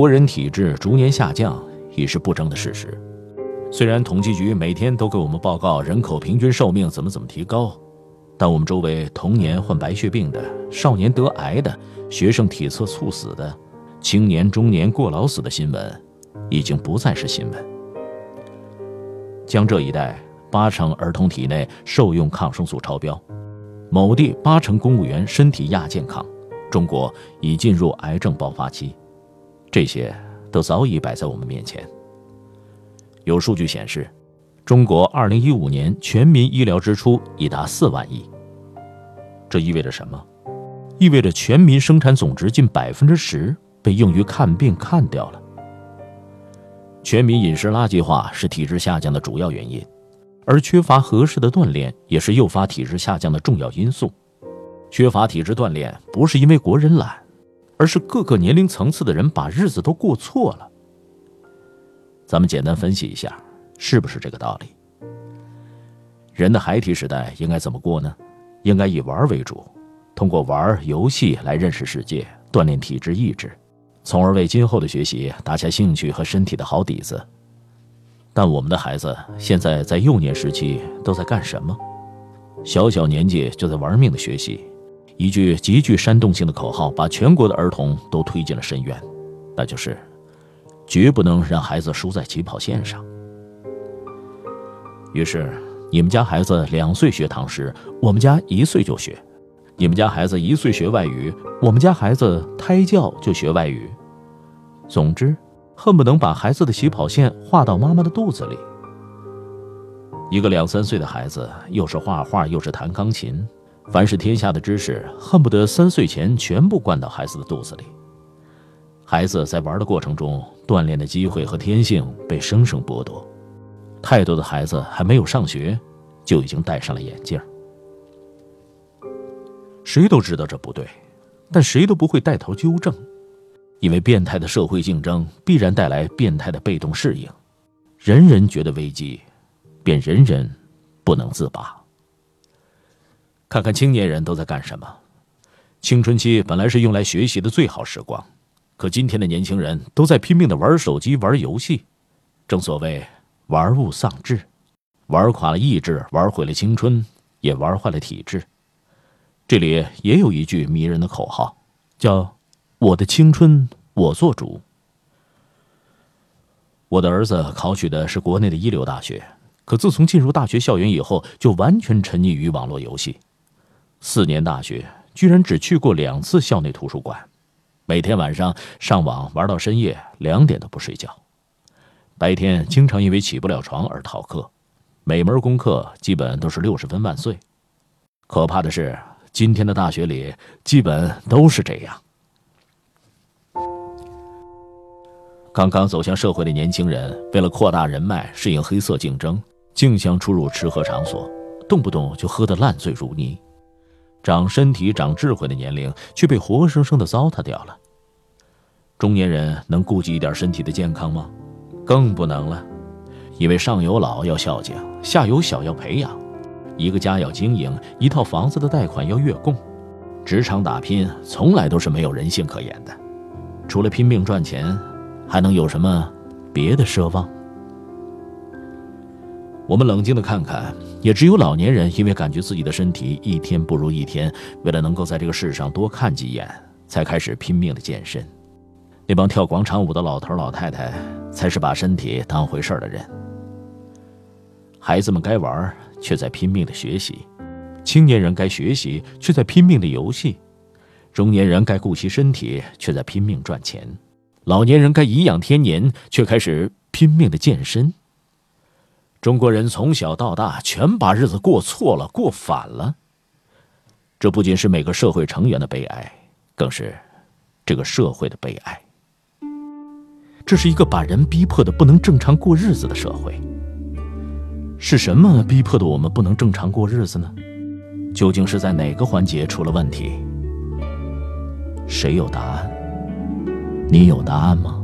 国人体质逐年下降已是不争的事实。虽然统计局每天都给我们报告人口平均寿命怎么怎么提高，但我们周围童年患白血病的、少年得癌的、学生体测猝死的、青年中年过劳死的新闻，已经不再是新闻。江浙一带八成儿童体内受用抗生素超标，某地八成公务员身体亚健康，中国已进入癌症爆发期。这些都早已摆在我们面前。有数据显示，中国2015年全民医疗支出已达4万亿。这意味着什么？意味着全民生产总值近百分之十被用于看病看掉了。全民饮食垃圾化是体质下降的主要原因，而缺乏合适的锻炼也是诱发体质下降的重要因素。缺乏体质锻炼不是因为国人懒。而是各个年龄层次的人把日子都过错了。咱们简单分析一下，是不是这个道理？人的孩提时代应该怎么过呢？应该以玩为主，通过玩游戏来认识世界，锻炼体质意志，从而为今后的学习打下兴趣和身体的好底子。但我们的孩子现在在幼年时期都在干什么？小小年纪就在玩命的学习。一句极具煽动性的口号，把全国的儿童都推进了深渊，那就是：绝不能让孩子输在起跑线上。于是，你们家孩子两岁学唐诗，我们家一岁就学；你们家孩子一岁学外语，我们家孩子胎教就学外语。总之，恨不能把孩子的起跑线画到妈妈的肚子里。一个两三岁的孩子，又是画画，又是弹钢琴。凡是天下的知识，恨不得三岁前全部灌到孩子的肚子里。孩子在玩的过程中，锻炼的机会和天性被生生剥夺。太多的孩子还没有上学，就已经戴上了眼镜。谁都知道这不对，但谁都不会带头纠正，因为变态的社会竞争必然带来变态的被动适应。人人觉得危机，便人人不能自拔。看看青年人都在干什么？青春期本来是用来学习的最好时光，可今天的年轻人都在拼命的玩手机、玩游戏。正所谓“玩物丧志”，玩垮了意志，玩毁了青春，也玩坏了体质。这里也有一句迷人的口号，叫“我的青春我做主”。我的儿子考取的是国内的一流大学，可自从进入大学校园以后，就完全沉溺于网络游戏。四年大学，居然只去过两次校内图书馆，每天晚上上网玩到深夜两点都不睡觉，白天经常因为起不了床而逃课，每门功课基本都是六十分万岁。可怕的是，今天的大学里基本都是这样。刚刚走向社会的年轻人，为了扩大人脉、适应黑色竞争，竞相出入吃喝场所，动不动就喝得烂醉如泥。长身体、长智慧的年龄却被活生生的糟蹋掉了。中年人能顾及一点身体的健康吗？更不能了，因为上有老要孝敬，下有小要培养，一个家要经营，一套房子的贷款要月供，职场打拼从来都是没有人性可言的。除了拼命赚钱，还能有什么别的奢望？我们冷静的看看，也只有老年人因为感觉自己的身体一天不如一天，为了能够在这个世上多看几眼，才开始拼命的健身。那帮跳广场舞的老头老太太，才是把身体当回事的人。孩子们该玩，却在拼命的学习；青年人该学习，却在拼命的游戏；中年人该顾惜身体，却在拼命赚钱；老年人该颐养天年，却开始拼命的健身。中国人从小到大全把日子过错了，过反了。这不仅是每个社会成员的悲哀，更是这个社会的悲哀。这是一个把人逼迫的不能正常过日子的社会。是什么逼迫的我们不能正常过日子呢？究竟是在哪个环节出了问题？谁有答案？你有答案吗？